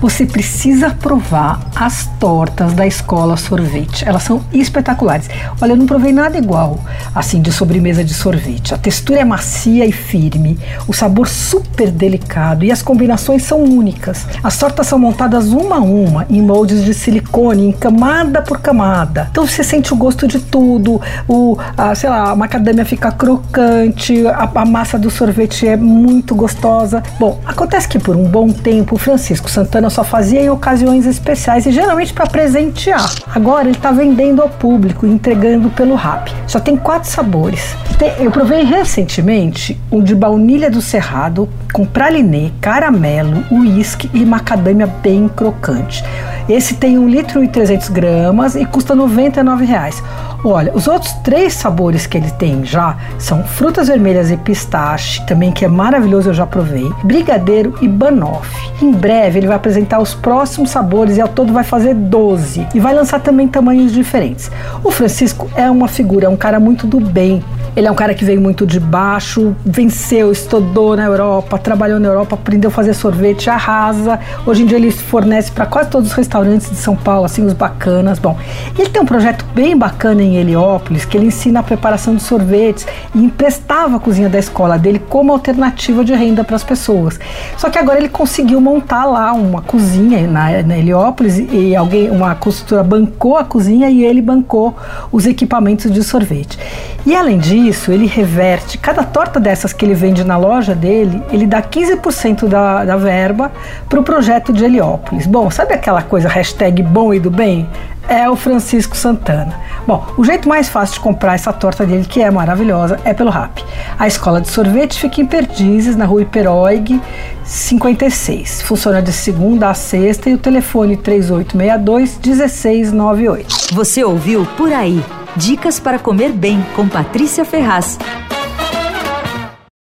Você precisa provar as tortas da escola sorvete. Elas são espetaculares. Olha, eu não provei nada igual assim de sobremesa de sorvete. A textura é macia e firme, o sabor super delicado e as combinações são únicas. As tortas são montadas uma a uma em moldes de silicone, em camada por camada. Então você sente o gosto de tudo. O, a, sei lá, a macadâmia fica crocante, a, a massa do sorvete é muito gostosa. Bom, acontece que por um bom tempo o Francisco Santana só fazia em ocasiões especiais e geralmente para presentear. Agora ele está vendendo ao público entregando pelo Rap. Só tem quatro sabores. Eu provei recentemente um de baunilha do Cerrado com pralinê, caramelo, uísque e macadâmia bem crocante. Esse tem 1 litro e 300 gramas e custa 99 reais. Olha, os outros três sabores que ele tem já são frutas vermelhas e pistache, também que é maravilhoso, eu já provei, brigadeiro e banoffee. Em breve ele vai apresentar os próximos sabores e ao todo vai fazer 12 e vai lançar também tamanhos diferentes. O Francisco é uma figura, é um cara muito do bem, ele é um cara que veio muito de baixo, venceu, estudou na Europa, trabalhou na Europa, aprendeu a fazer sorvete, arrasa. Hoje em dia ele fornece para quase todos os restaurantes de São Paulo, assim, os bacanas. Bom, ele tem um projeto bem bacana em Heliópolis, que ele ensina a preparação de sorvetes e emprestava a cozinha da escola dele como alternativa de renda para as pessoas. Só que agora ele conseguiu montar lá uma cozinha na, na Heliópolis e alguém, uma costura bancou a cozinha e ele bancou os equipamentos de sorvete. E além disso, ele reverte, cada torta dessas que ele vende na loja dele, ele dá 15% da, da verba para o projeto de Heliópolis. Bom, sabe aquela coisa hashtag bom e do bem? É o Francisco Santana. Bom, o jeito mais fácil de comprar essa torta dele, que é maravilhosa, é pelo RAP. A escola de sorvete fica em Perdizes, na rua Iperoig, 56. Funciona de segunda a sexta e o telefone 3862 1698. Você ouviu Por Aí. Dicas para comer bem com Patrícia Ferraz.